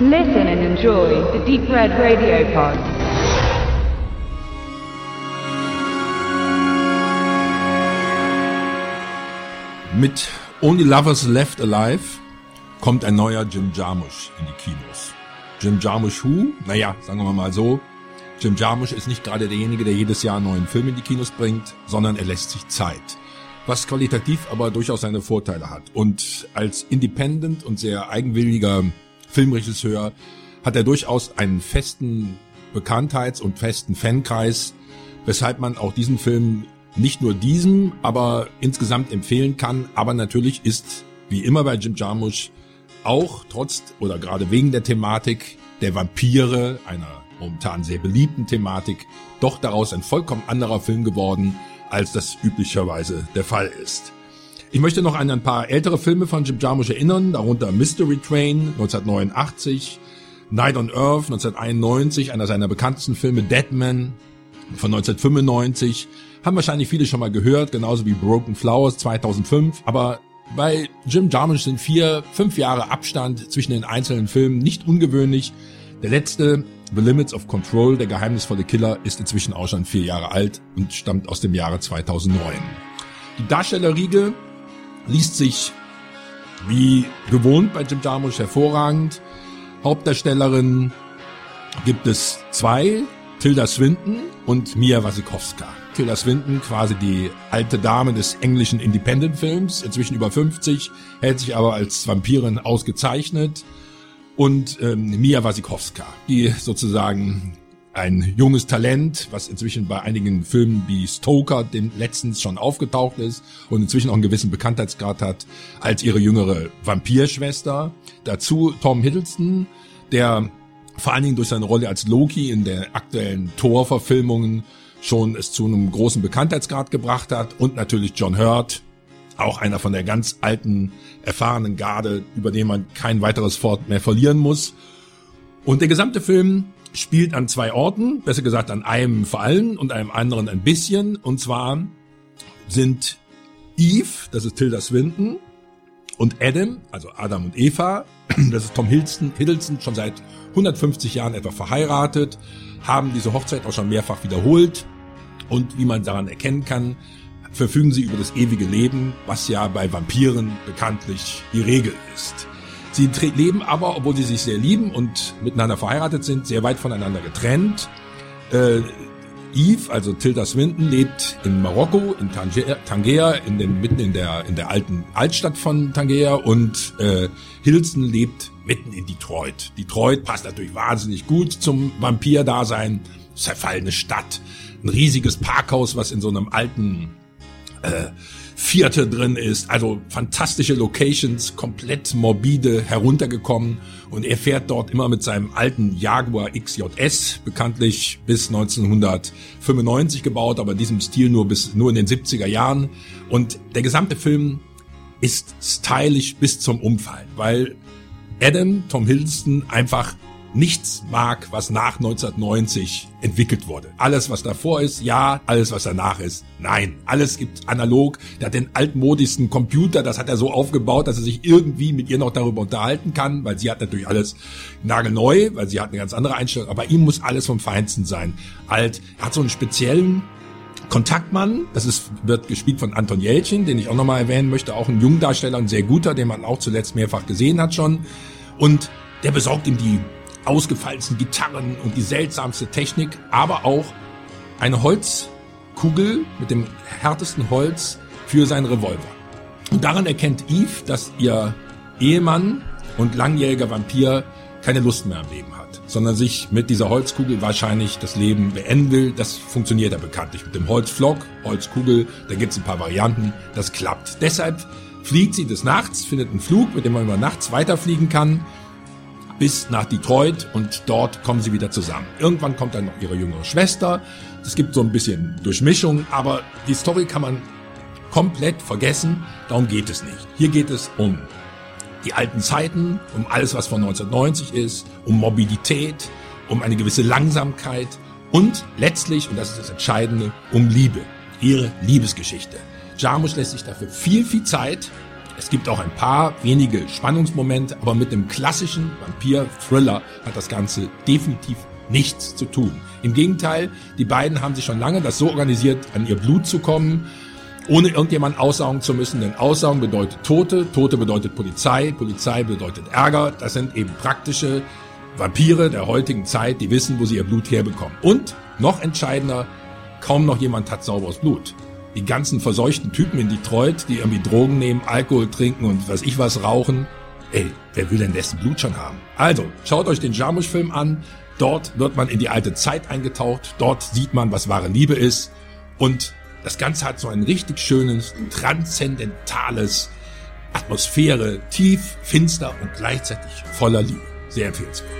Listen and enjoy the Deep Red Radio Pod. Mit Only Lovers Left Alive kommt ein neuer Jim Jarmusch in die Kinos. Jim Jarmusch who? Naja, sagen wir mal so. Jim Jarmusch ist nicht gerade derjenige, der jedes Jahr einen neuen Film in die Kinos bringt, sondern er lässt sich Zeit. Was qualitativ aber durchaus seine Vorteile hat. Und als Independent und sehr eigenwilliger Filmregisseur hat er durchaus einen festen Bekanntheits- und festen Fankreis, weshalb man auch diesen Film nicht nur diesem, aber insgesamt empfehlen kann. Aber natürlich ist, wie immer bei Jim Jarmusch, auch trotz oder gerade wegen der Thematik der Vampire, einer momentan sehr beliebten Thematik, doch daraus ein vollkommen anderer Film geworden, als das üblicherweise der Fall ist. Ich möchte noch an ein paar ältere Filme von Jim Jarmusch erinnern, darunter Mystery Train 1989, Night on Earth 1991, einer seiner bekanntesten Filme Deadman von 1995, haben wahrscheinlich viele schon mal gehört, genauso wie Broken Flowers 2005, aber bei Jim Jarmusch sind vier, fünf Jahre Abstand zwischen den einzelnen Filmen nicht ungewöhnlich. Der letzte, The Limits of Control, der geheimnisvolle Killer, ist inzwischen auch schon vier Jahre alt und stammt aus dem Jahre 2009. Die Darstellerriege liest sich wie gewohnt bei Jim Jarmusch hervorragend. Hauptdarstellerin gibt es zwei, Tilda Swinton und Mia Wasikowska. Tilda Swinton, quasi die alte Dame des englischen Independent-Films, inzwischen über 50, hält sich aber als Vampirin ausgezeichnet. Und ähm, Mia Wasikowska, die sozusagen ein junges Talent, was inzwischen bei einigen Filmen wie Stoker, dem letztens schon aufgetaucht ist und inzwischen auch einen gewissen Bekanntheitsgrad hat, als ihre jüngere Vampirschwester. Dazu Tom Hiddleston, der vor allen Dingen durch seine Rolle als Loki in der aktuellen Thor-Verfilmungen schon es zu einem großen Bekanntheitsgrad gebracht hat und natürlich John Hurt, auch einer von der ganz alten, erfahrenen Garde, über den man kein weiteres Wort mehr verlieren muss. Und der gesamte Film spielt an zwei Orten, besser gesagt an einem vor allem und einem anderen ein bisschen. Und zwar sind Eve, das ist Tilda Swinton, und Adam, also Adam und Eva, das ist Tom Hiddleston, Hiddleston schon seit 150 Jahren etwa verheiratet, haben diese Hochzeit auch schon mehrfach wiederholt und wie man daran erkennen kann, verfügen sie über das ewige Leben, was ja bei Vampiren bekanntlich die Regel ist. Sie leben aber, obwohl sie sich sehr lieben und miteinander verheiratet sind, sehr weit voneinander getrennt. Äh, Eve, also Tilda Swinton, lebt in Marokko, in Tangier, in den, mitten in der, in der alten Altstadt von Tangier und äh, Hilson lebt mitten in Detroit. Detroit passt natürlich wahnsinnig gut zum Vampir-Dasein. Zerfallene Stadt, ein riesiges Parkhaus, was in so einem alten äh, Vierte drin ist. Also fantastische Locations, komplett morbide heruntergekommen. Und er fährt dort immer mit seinem alten Jaguar XJS, bekanntlich bis 1995 gebaut, aber in diesem Stil nur bis, nur in den 70er Jahren. Und der gesamte Film ist stylisch bis zum Umfallen, weil Adam, Tom Hiddleston, einfach nichts mag, was nach 1990 entwickelt wurde. Alles, was davor ist, ja. Alles, was danach ist, nein. Alles gibt analog. Der hat den altmodischsten Computer, das hat er so aufgebaut, dass er sich irgendwie mit ihr noch darüber unterhalten kann, weil sie hat natürlich alles nagelneu, weil sie hat eine ganz andere Einstellung. Aber ihm muss alles vom Feinsten sein. Alt. Er hat so einen speziellen Kontaktmann, das ist, wird gespielt von Anton Jelchin, den ich auch nochmal erwähnen möchte, auch ein Jungdarsteller, ein sehr guter, den man auch zuletzt mehrfach gesehen hat schon. Und der besorgt ihm die ausgefallensten Gitarren und die seltsamste Technik, aber auch eine Holzkugel mit dem härtesten Holz für seinen Revolver. Und daran erkennt Eve, dass ihr Ehemann und langjähriger Vampir keine Lust mehr am Leben hat, sondern sich mit dieser Holzkugel wahrscheinlich das Leben beenden will. Das funktioniert ja bekanntlich mit dem Holzflock, Holzkugel, da gibt's ein paar Varianten, das klappt. Deshalb fliegt sie des Nachts, findet einen Flug, mit dem man über nachts weiterfliegen kann bis nach Detroit und dort kommen sie wieder zusammen. Irgendwann kommt dann noch ihre jüngere Schwester. Es gibt so ein bisschen Durchmischung, aber die Story kann man komplett vergessen. Darum geht es nicht. Hier geht es um die alten Zeiten, um alles, was von 1990 ist, um Mobilität, um eine gewisse Langsamkeit und letztlich, und das ist das Entscheidende, um Liebe. Ihre Liebesgeschichte. Jarmusch lässt sich dafür viel, viel Zeit Es gibt auch ein paar wenige Spannungsmomente, aber mit dem klassischen Vampir-Thriller hat das Ganze definitiv nichts zu tun. Im Gegenteil, die beiden haben sich schon lange das so organisiert, an ihr Blut zu kommen, ohne irgendjemand aussaugen zu müssen, denn Aussaugen bedeutet Tote, Tote bedeutet Polizei, Polizei bedeutet Ärger. Das sind eben praktische Vampire der heutigen Zeit, die wissen, wo sie ihr Blut herbekommen. Und noch entscheidender, kaum noch jemand hat sauberes Blut. Die ganzen verseuchten Typen in Detroit, die irgendwie Drogen nehmen, Alkohol trinken und was ich was rauchen. Ey, wer will denn dessen Blut schon haben? Also, schaut euch den Jarmusch-Film an. Dort wird man in die alte Zeit eingetaucht. Dort sieht man, was wahre Liebe ist. Und das Ganze hat so ein richtig schönes, transzendentales Atmosphäre, tief, finster und gleichzeitig voller Liebe. Sehr empfehlenswert.